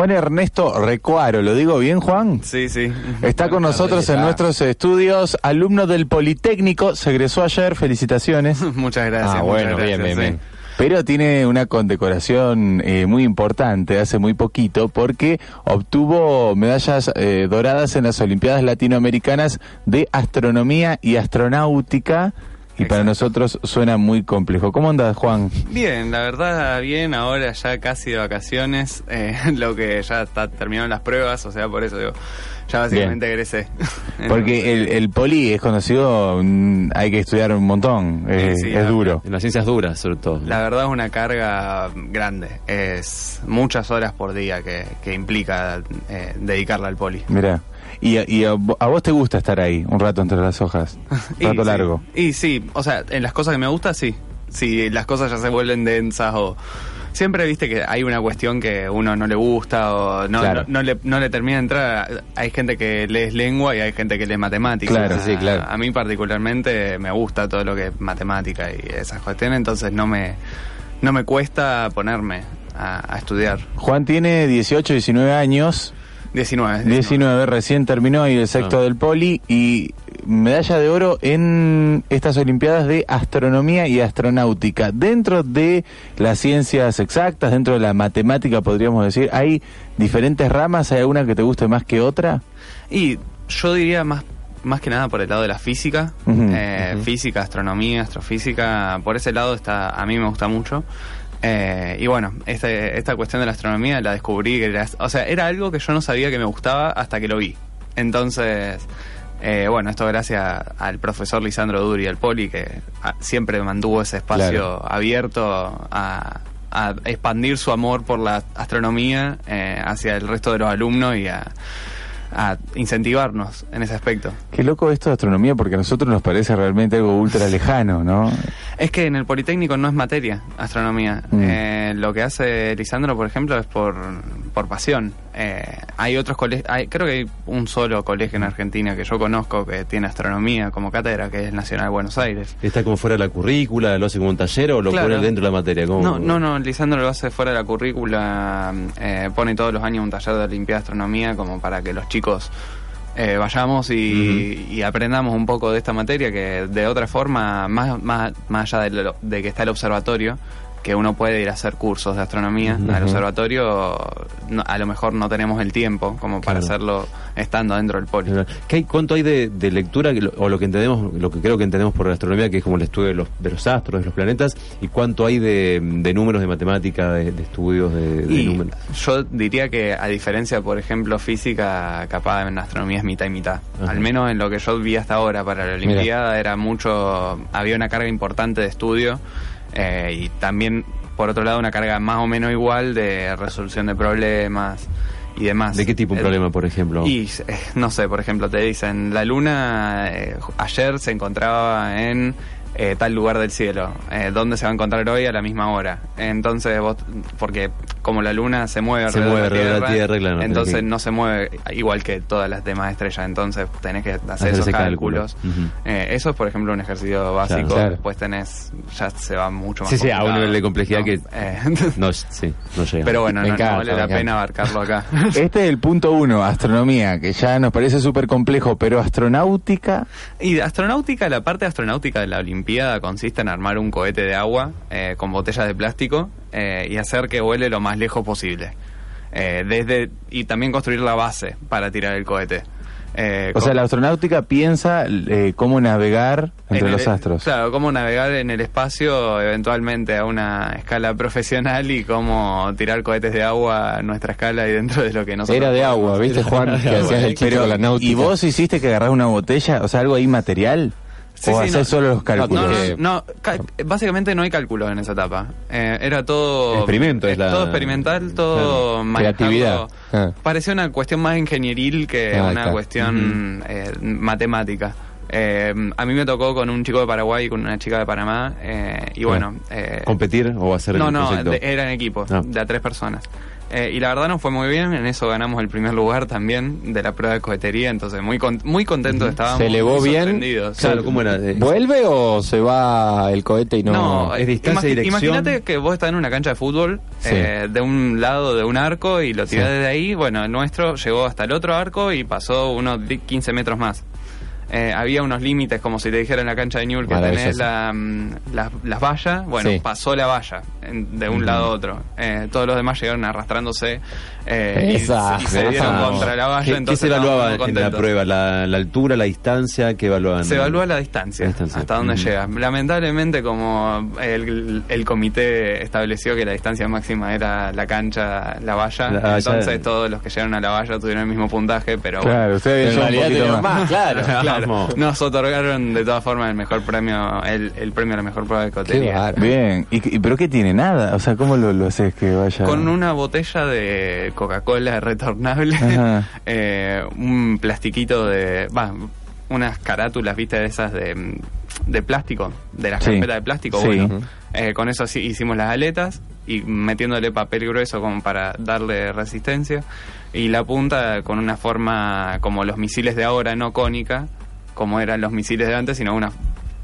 Juan Ernesto Recuaro, ¿lo digo bien, Juan? Sí, sí. Está con nosotros en nuestros estudios, alumno del Politécnico, se egresó ayer, felicitaciones. muchas gracias. Ah, bueno, gracias, bien, bien, sí. bien. Pero tiene una condecoración eh, muy importante hace muy poquito porque obtuvo medallas eh, doradas en las Olimpiadas Latinoamericanas de Astronomía y Astronáutica y para nosotros suena muy complejo. ¿Cómo andas, Juan? Bien, la verdad, bien. Ahora ya casi de vacaciones, eh, lo que ya está terminaron las pruebas, o sea, por eso digo, ya básicamente egresé. Porque el, el poli es conocido, mm, hay que estudiar un montón, eh, Sí, sí, es la- duro. En las ciencias duras, sobre todo. La verdad es una carga grande. Es muchas horas por día que, que implica eh, dedicarla al poli. Mira. Y, a- y a, a vos te gusta estar ahí, un rato entre las hojas, un rato Y, largo. Sí, y sí, o sea, en las cosas que me gusta, sí. Si las cosas ya se vuelven densas o... Siempre viste que hay una cuestión que uno no le gusta o no, Claro. no, no le, no le termina de entrar. Hay gente que lee lengua y hay gente que lee matemáticas. Claro, sí, claro. A, mí particularmente me gusta todo lo que es matemática y esas cuestiones, entonces no me, no me cuesta ponerme a, a estudiar. Juan tiene 18, 19 años, 19. 19 recién terminó y el sexto Ah. del poli y medalla de oro en estas Olimpiadas de Astronomía y Astronáutica. Dentro de las ciencias exactas, dentro de la matemática podríamos decir, ¿hay diferentes ramas? ¿Hay alguna que te guste más que otra? Y yo diría más, más que nada por el lado de la física, eh, física, astronomía, astrofísica, por ese lado está, a mí me gusta mucho. Eh, y bueno, este, esta cuestión de la astronomía la descubrí, que era, o sea, era algo que yo no sabía que me gustaba hasta que lo vi. Entonces, eh, bueno, esto gracias al profesor Lisandro Duri, el poli, que ah, siempre mantuvo ese espacio Claro. abierto a, a expandir su amor por la astronomía eh, hacia el resto de los alumnos y a, a incentivarnos en ese aspecto. Qué loco esto de astronomía porque a nosotros nos parece realmente algo ultra lejano, ¿no? Es que en el Politécnico no es materia, astronomía. Mm. Eh, lo que hace Lisandro, por ejemplo, es por, por pasión. Eh, hay otros colegios, creo que hay un solo colegio en Argentina que yo conozco que tiene astronomía como cátedra, que es Nacional de Buenos Aires. ¿Está como fuera de la currícula, lo hace como un taller o lo Claro. pone dentro de la materia? ¿Cómo- No, no, no, Lisandro lo hace fuera de la currícula, eh, pone todos los años un taller de Olimpiada de Astronomía como para que los chicos eh, vayamos y, y aprendamos un poco de esta materia que de otra forma, más, más, más allá de, lo- de que está el observatorio, que uno puede ir a hacer cursos de astronomía al observatorio, no- a lo mejor no tenemos el tiempo como para Claro. hacerlo estando dentro del poli. ¿Qué hay, ¿Cuánto hay de, de lectura que lo- o lo que entendemos, lo que creo que entendemos por la astronomía, que es como el estudio de los, de los astros, de los planetas, y cuánto hay de, de números de matemática, de, de estudios de, Y números? yo diría que a diferencia, por ejemplo, física, capaz en astronomía es mitad y mitad. Ajá. Al menos en lo que yo vi hasta ahora para la Olimpiada era mucho, había una carga importante de estudio eh, y también, por otro lado, una carga más o menos igual de resolución de problemas y demás. ¿De qué tipo un problema, por ejemplo? y eh, no sé, por ejemplo, te dicen, la luna eh, ayer se encontraba en eh, tal lugar del cielo, eh, ¿dónde se va a encontrar hoy a la misma hora? Entonces vos, porque como la luna se mueve Se alrededor, mueve de, la alrededor de la Tierra, entonces no se mueve igual que todas las demás estrellas, entonces tenés que hacer, Hacer esos cálculo. cálculos. Eh, eso es, por ejemplo, un ejercicio básico, claro. después tenés, ya se va mucho más Sí, sí, a un nivel de complejidad No, que- eh, No, sí, no llega. pero bueno, no, no encanta, vale me la pena abarcarlo acá. Este es el punto uno, astronomía, que ya nos parece súper complejo, pero astronáutica, Y astronáutica, la parte astronáutica de la Olimpiada consiste en armar un cohete de agua eh, con botellas de plástico eh, y hacer que vuele lo más lejos posible. Eh, desde y también construir la base para tirar el cohete. Eh, o sea, la astronáutica piensa eh, cómo navegar entre en los el- astros. Claro, cómo navegar en el espacio eventualmente a una escala profesional y cómo tirar cohetes de agua a nuestra escala y dentro de lo que nosotros Era de podemos. agua, ¿viste, Juan? Que hacías el Pero, con la náutica. ¿y vos hiciste que agarrás una botella? O sea, algo ahí material? Sí, ¿O sí, no. solo los cálculos? No, no, no, ca- básicamente no hay cálculos en esa etapa. Eh, era todo Experimento es eh, la- todo experimental, todo Claro. Creatividad. Ah. Parecía una cuestión más ingenieril que Ah, una cuestión eh, matemática. Eh, a mí me tocó con un chico de Paraguay y con una chica de Panamá eh, y bueno, eh, ¿Competir o hacer no, el no, proyecto? de- eran equipos Ah. de a tres personas. Eh, y la verdad nos fue muy bien, en eso ganamos el primer lugar también de la prueba de cohetería, entonces muy con- muy contentos estábamos. ¿Se elevó bien? sorprendidos. Claro, ¿cómo era? ¿Vuelve o se va el cohete y no? No, es distancia dirección. Imagínate que vos estás en una cancha de fútbol, Sí. eh, de un lado de un arco y lo tirás Sí. desde ahí. Bueno, el nuestro llegó hasta el otro arco y pasó unos di- 15 metros más. Eh, había unos límites, como si te dijera en la cancha de Newell que tenés Maravilloso. la, mm, las- las vallas. Bueno, Sí. pasó la valla en- de un lado a otro. Eh, todos los demás llegaron arrastrándose eh, y, Esa. y se dieron contra la valla. ¿Qué, qué entonces se evaluaba en la prueba? ¿La, la altura, la distancia? ¿Qué evaluaban? Se evalúa la distancia, La distancia. hasta dónde llega. Lamentablemente, como el, el comité estableció que la distancia máxima era la cancha, la valla, La- entonces ya- todos los que llegaron a la valla tuvieron el mismo puntaje, pero Claro, En realidad más. más, nos otorgaron de todas formas el mejor premio, el, el premio a la mejor prueba de cotería. Bien, ¿Y, y pero qué tiene? Nada. O sea, ¿cómo lo, lo haces que vaya? Con una botella de Coca-Cola retornable, eh, un plastiquito de. Va, unas carátulas, viste, de esas de, de plástico, de las Sí. carpetas de plástico. Sí. Bueno, eh, con eso sí hicimos las aletas y metiéndole papel grueso como para darle resistencia. Y la punta con una forma como los misiles de ahora, no cónica, como eran los misiles de antes, sino una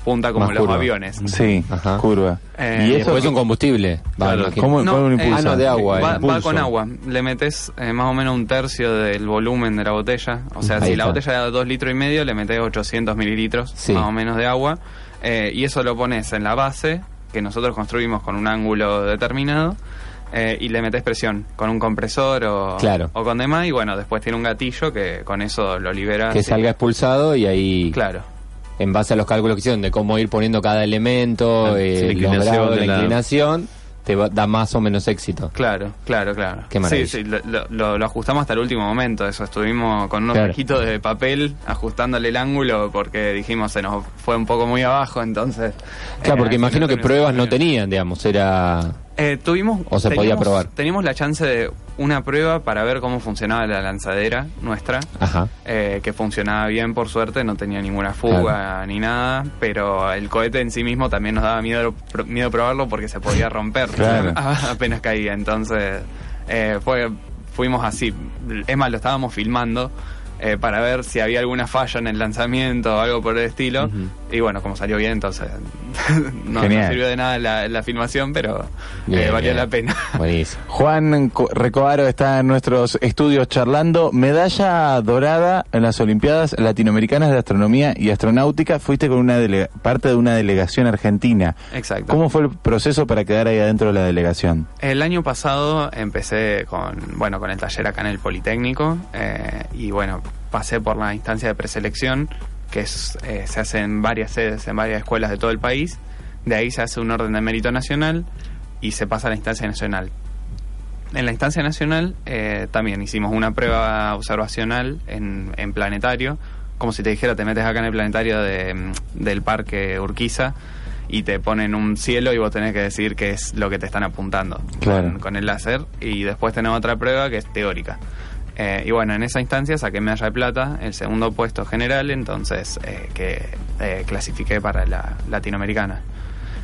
punta como Más los curva. aviones. Sí, Ajá. curva. Eh, y eso después un combustible. Va, Claro. ¿cómo, cómo lo impulsa? Ah, no, de agua, Va, eh. con agua. Le metes eh, más o menos un tercio del volumen de la botella. O sea, Ahí si la botella era 2 litros y medio, le metes 800 mililitros Sí. más o menos de agua. Eh, y eso lo pones en la base, que nosotros construimos con un ángulo determinado. eh, y le metes presión con un compresor o, Claro. o con demás. Y bueno, después tiene un gatillo que con eso lo libera. Que salga expulsado y ahí, Claro. En base a los cálculos que hicieron de cómo ir poniendo cada elemento, Ah, eh, la inclinación de la la- inclinación, te va- da más o menos éxito. Claro, claro, claro. Qué. Sí, sí, lo, lo- lo ajustamos hasta el último momento. Eso estuvimos con unos Claro. de papel ajustándole el ángulo porque dijimos se nos fue un poco muy abajo, entonces. Claro, eh, porque al imagino que pruebas no tenían, digamos, era... Eh, tuvimos. O se podía teníamos- probar. Teníamos la chance de una prueba para ver cómo funcionaba la lanzadera nuestra. Ajá. eh, que funcionaba bien por suerte, no tenía ninguna fuga ni nada, pero el cohete en sí mismo también nos daba miedo, miedo probarlo porque se podía romper Claro. apenas caía, entonces eh, fue, fuimos así, es más, lo estábamos filmando eh, para ver si había alguna falla en el lanzamiento o algo por el estilo, y bueno, como salió bien, entonces no, no sirvió de nada la, la filmación, pero eh, valió bien. la pena. Buenísimo. Juan Co- Recoaro está en nuestros estudios charlando. Medalla dorada en las Olimpiadas Latinoamericanas de Astronomía y Astronáutica. Fuiste con una delega- parte de una delegación argentina. Exacto. ¿Cómo fue el proceso para quedar ahí adentro de la delegación? El año pasado empecé con, bueno, con el taller acá en el Politécnico eh, y bueno, pasé por la instancia de preselección que es, eh, se hace en varias sedes, en varias escuelas de todo el país. De ahí se hace un orden de mérito nacional y se pasa a la instancia nacional. En la instancia nacional eh, también hicimos una prueba observacional en, en planetario, como si te dijera, te metes acá en el planetario de, mm, del parque Urquiza y te ponen un cielo y vos tenés que decir qué es lo que te están apuntando Claro. con, con el láser y después tenemos otra prueba que es teórica. Eh, y bueno, en esa instancia saqué medalla de plata, el segundo puesto general, entonces eh, que eh, clasifiqué para la latinoamericana.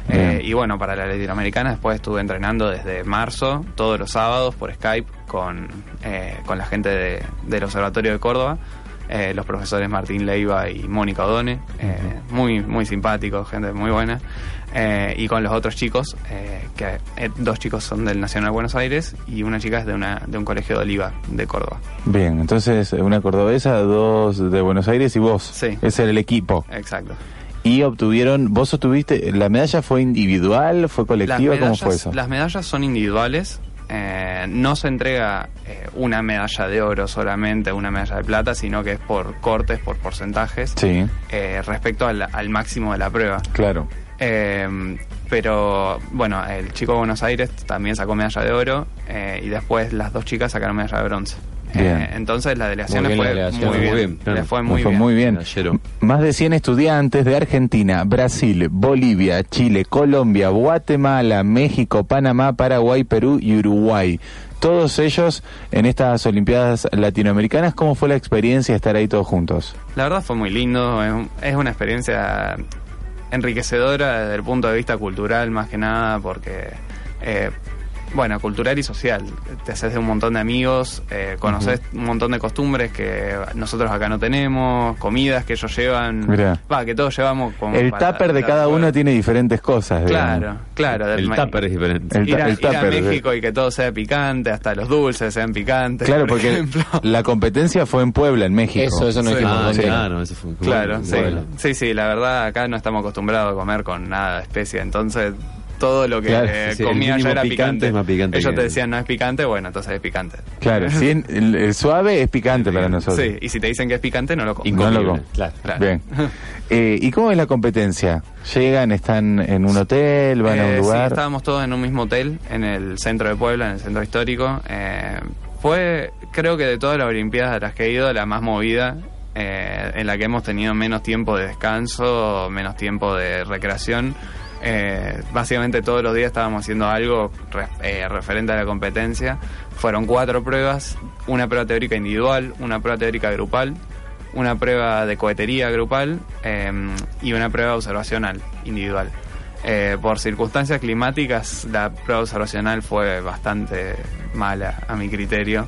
Eh, y bueno, para la latinoamericana después estuve entrenando desde marzo, todos los sábados por Skype con, eh, con la gente de- del Observatorio de Córdoba, eh, los profesores Martín Leiva y Mónica Odone, eh, muy, muy simpáticos, gente muy buena, eh, y con los otros chicos, eh, que dos chicos son del Nacional de Buenos Aires y una chica es de, una, de un colegio de Oliva, de Córdoba. Bien, entonces una cordobesa, dos de Buenos Aires y vos. Sí. Ese era el equipo. Exacto. Y obtuvieron, vos obtuviste, ¿la medalla fue individual, fue colectiva? ¿Cómo fue eso? Las medallas son individuales. Eh, no se entrega eh, una medalla de oro solamente, una medalla de plata, sino que es por cortes, por porcentajes, Sí, eh, respecto al, al máximo de la prueba. claro. Eh, pero bueno, el chico de Buenos Aires también sacó medalla de oro y después las dos chicas sacaron medalla de bronce. Bien. Eh, entonces la delegación Muy le bien fue la delegación, muy bien. bien, claro. Le fue muy fue bien. muy bien. Medallero. Más de 100 estudiantes de Argentina, Brasil, Bolivia, Chile, Colombia, Guatemala, México, Panamá, Paraguay, Perú y Uruguay. Todos ellos en estas Olimpiadas Latinoamericanas, ¿cómo fue la experiencia estar ahí todos juntos? La verdad fue muy lindo, es, es una experiencia enriquecedora desde el punto de vista cultural más que nada porque eh, bueno, cultural y social. Te haces de un montón de amigos, eh, conoces un montón de costumbres que nosotros acá no tenemos, comidas que ellos llevan, va, que todos llevamos como El tupper de cada uno tiene diferentes cosas. digamos. Claro, claro. del El tupper es diferente. El ir, a, el ir a. México y que todo sea picante, hasta los dulces sean picantes. Claro, por porque ejemplo. la competencia fue en Puebla, en México. Eso, eso no Sí. dijimos. Ah, claro, eso fue. Claro, sí. Sí, sí, la verdad acá no estamos acostumbrados a comer con nada de especia, entonces todo lo que Claro, eh, sí, comía ya era picante picante. es más picante Ellos te decían no es picante, bueno, entonces es picante. Claro, en- el, el suave es picante para nosotros. Sí, y si te dicen que es picante, no lo comes. No lo Incomible. com- Claro. Claro. Bien. Eh, ¿Y cómo es la competencia? ¿Llegan, están en un hotel, van a un Sí, lugar? estábamos todos en un mismo hotel, en el centro de Puebla, en el centro histórico. Eh, fue, creo que de todas las Olimpiadas a las que he ido, la más movida, eh, en la que hemos tenido menos tiempo de descanso, menos tiempo de recreación. Eh, básicamente todos los días estábamos haciendo algo eh, referente a la competencia. Fueron cuatro pruebas, una prueba teórica individual, una prueba teórica grupal, una prueba de cohetería grupal eh, y una prueba observacional individual. Eh, por circunstancias climáticas, la prueba observacional fue bastante mala a mi criterio.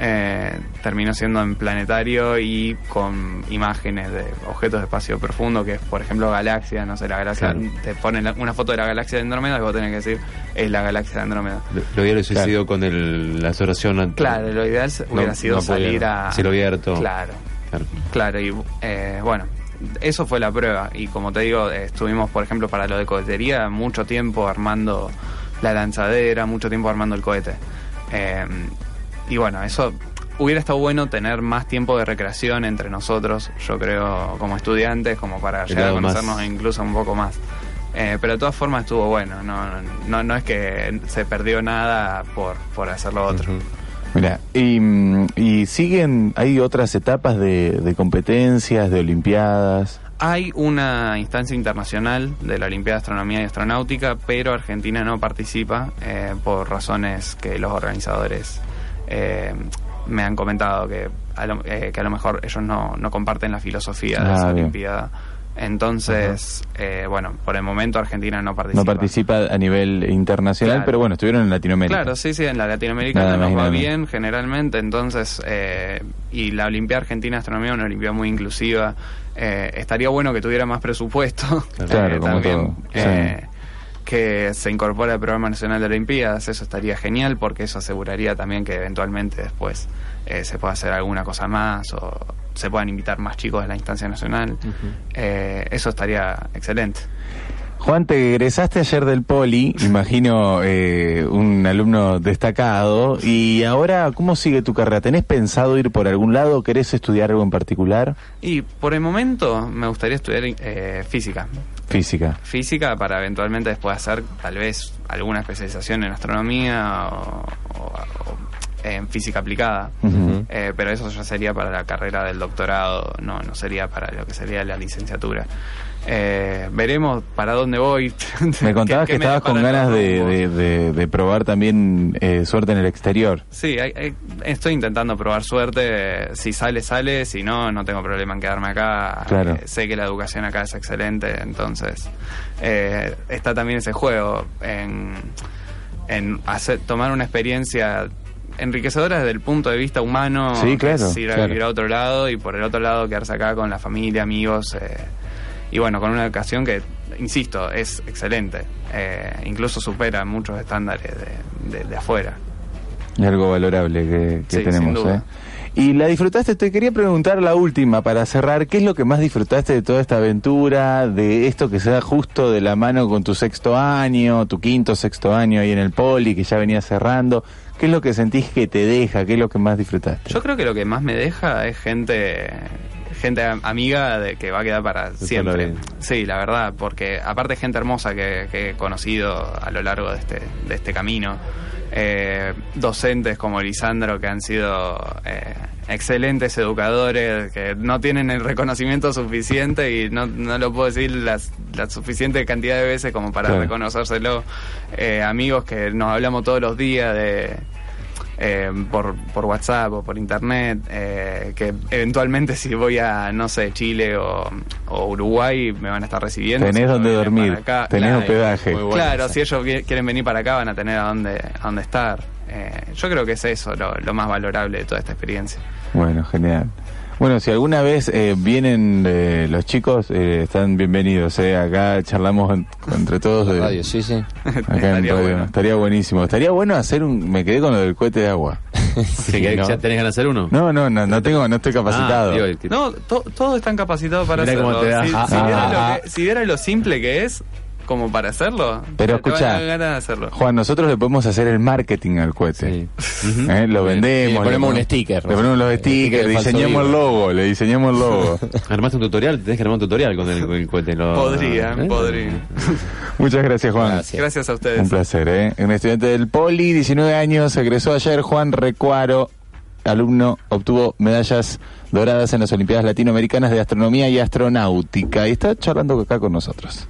Eh, terminó siendo en planetario y con imágenes de objetos de espacio profundo, que es, por ejemplo, galaxia, no sé, la galaxia, Claro. te ponen la- una foto de la galaxia de Andrómeda y vos tenés que decir, es la galaxia de Andrómeda. Lo, lo hubiera sucedido con el, la ante- Claro, lo ideal hubiera No- sido no salir a... Cielo abierto. Claro, Claro. Claro, y eh, bueno, eso fue la prueba. Y como te digo, estuvimos, por ejemplo, para lo de cohetería, mucho tiempo armando la lanzadera, mucho tiempo armando el cohete. Eh, y bueno, eso hubiera estado bueno tener más tiempo de recreación entre nosotros, yo creo, como estudiantes, como para llegar a más. conocernos incluso un poco más. Eh, pero de todas formas estuvo bueno, no, no, no es que se perdió nada por, por hacer lo otro. Ujú. Mira, y, mm, y siguen, hay otras etapas de, de competencias, de olimpiadas. Hay una instancia internacional de la Olimpiada de Astronomía y Astronáutica, pero Argentina no participa eh, por razones que los organizadores eh, me han comentado que a, lo, eh, que a lo mejor ellos no, no comparten la filosofía de esa bien. Olimpiada. Entonces, eh, bueno, por el momento Argentina no participa. No participa a nivel internacional, Claro. pero bueno, estuvieron en Latinoamérica. Claro, sí, sí, en la Latinoamérica Nada nos va bien generalmente, entonces, eh, y la Olimpiada Argentina de Astronomía es una Olimpiada muy inclusiva, eh, estaría bueno que tuviera más presupuesto, Claro, como también, todo, eh, que se incorpore al Programa Nacional de Olimpiadas, eso estaría genial porque eso aseguraría también que eventualmente después eh, se pueda hacer alguna cosa más o se puedan invitar más chicos de la instancia nacional, Eh, eso estaría excelente. Juan, te egresaste ayer del Poli, imagino eh, un alumno destacado, y ahora, ¿cómo sigue tu carrera? ¿Tenés pensado ir por algún lado? ¿Querés estudiar algo en particular? Y por el momento me gustaría estudiar eh, física. Física. física para eventualmente después hacer tal vez alguna especialización en astronomía o, o- en física aplicada. Eh, pero eso ya sería para la carrera del doctorado, no, no sería para lo que sería la licenciatura. Eh, veremos para dónde voy. Me contabas que estabas con ganas de, de- de- de probar también eh, suerte en el exterior. Sí, hay- hay- estoy intentando probar suerte. Si sale, sale. Si no, no tengo problema en quedarme acá. Claro. Eh, sé que la educación acá es excelente. Entonces, está también ese juego en, en hacer, tomar una experiencia enriquecedora desde el punto de vista humano. Sí, es claro, ir a claro. vivir a otro lado y por el otro lado quedarse acá con la familia, amigos. eh, y bueno, con una educación que, insisto, es excelente. Eh, incluso supera muchos estándares de- de- de afuera. Es algo valorable que, que Sí, sin tenemos. duda. ¿eh? Y la disfrutaste, te quería preguntar la última para cerrar, ¿qué es lo que más disfrutaste de toda esta aventura, de esto que se da justo de la mano con tu sexto año, tu quinto, sexto año ahí en el poli, que ya venía cerrando? ¿Qué es lo que sentís que te deja? ¿Qué es lo que más disfrutaste? Yo creo que lo que más me deja es gente gente am- amiga de que va a quedar para siempre. Sí, la verdad, porque aparte gente hermosa que, que he conocido a lo largo de este, de este camino. Eh, docentes como Lisandro que han sido eh, excelentes educadores, que no tienen el reconocimiento suficiente y no, no lo puedo decir las- la suficiente cantidad de veces como para Claro. reconocérselo. Eh, amigos que nos hablamos todos los días de, eh, por, por WhatsApp o por internet, eh, que eventualmente si voy a, no sé, Chile o, o Uruguay me van a estar recibiendo. Tenés Si donde dormir, acá, tenés claro, hospedaje. bueno. Claro, si ellos quieren venir para acá van a tener a dónde, a dónde estar. Eh, yo creo que es eso lo, lo más valorable de toda esta experiencia. Bueno, genial. Bueno, si alguna vez eh, vienen eh, los chicos, eh, están bienvenidos. Eh. Acá charlamos en- entre todos. de- Radio, sí, sí. acá en Estaría radio. bueno. Estaría buenísimo. Estaría bueno hacer un... Me quedé con lo del cohete de agua. ¿Que querés- ¿no? ¿Ya tenés ganas de hacer uno? No, no, no, no tengo, no estoy capacitado. Ah, digo, que- No, to- todos están capacitados para Mirá hacerlo. cómo te da. Si, Ah, si vieran ah, lo que- si vieran lo simple que es, como para hacerlo, Pero te van a escuchá. dar ganas de hacerlo. Juan, nosotros le podemos hacer el marketing al cohete. Sí. ¿Eh? Lo vendemos. Le ponemos le un sticker, Le ponemos los stickers, falso diseñamos el logo, le diseñamos el logo. Armaste un tutorial, tenés que armar un tutorial con el, con el cohete. lo- Podría, ¿eh? podría. Muchas gracias, Juan. Gracias. Gracias a ustedes. Un placer, ¿eh? Un estudiante del Poli, 19 años, egresó ayer, Juan Recuaro, alumno, obtuvo medallas doradas en las Olimpiadas Latinoamericanas de Astronomía y Astronáutica y está charlando acá con nosotros.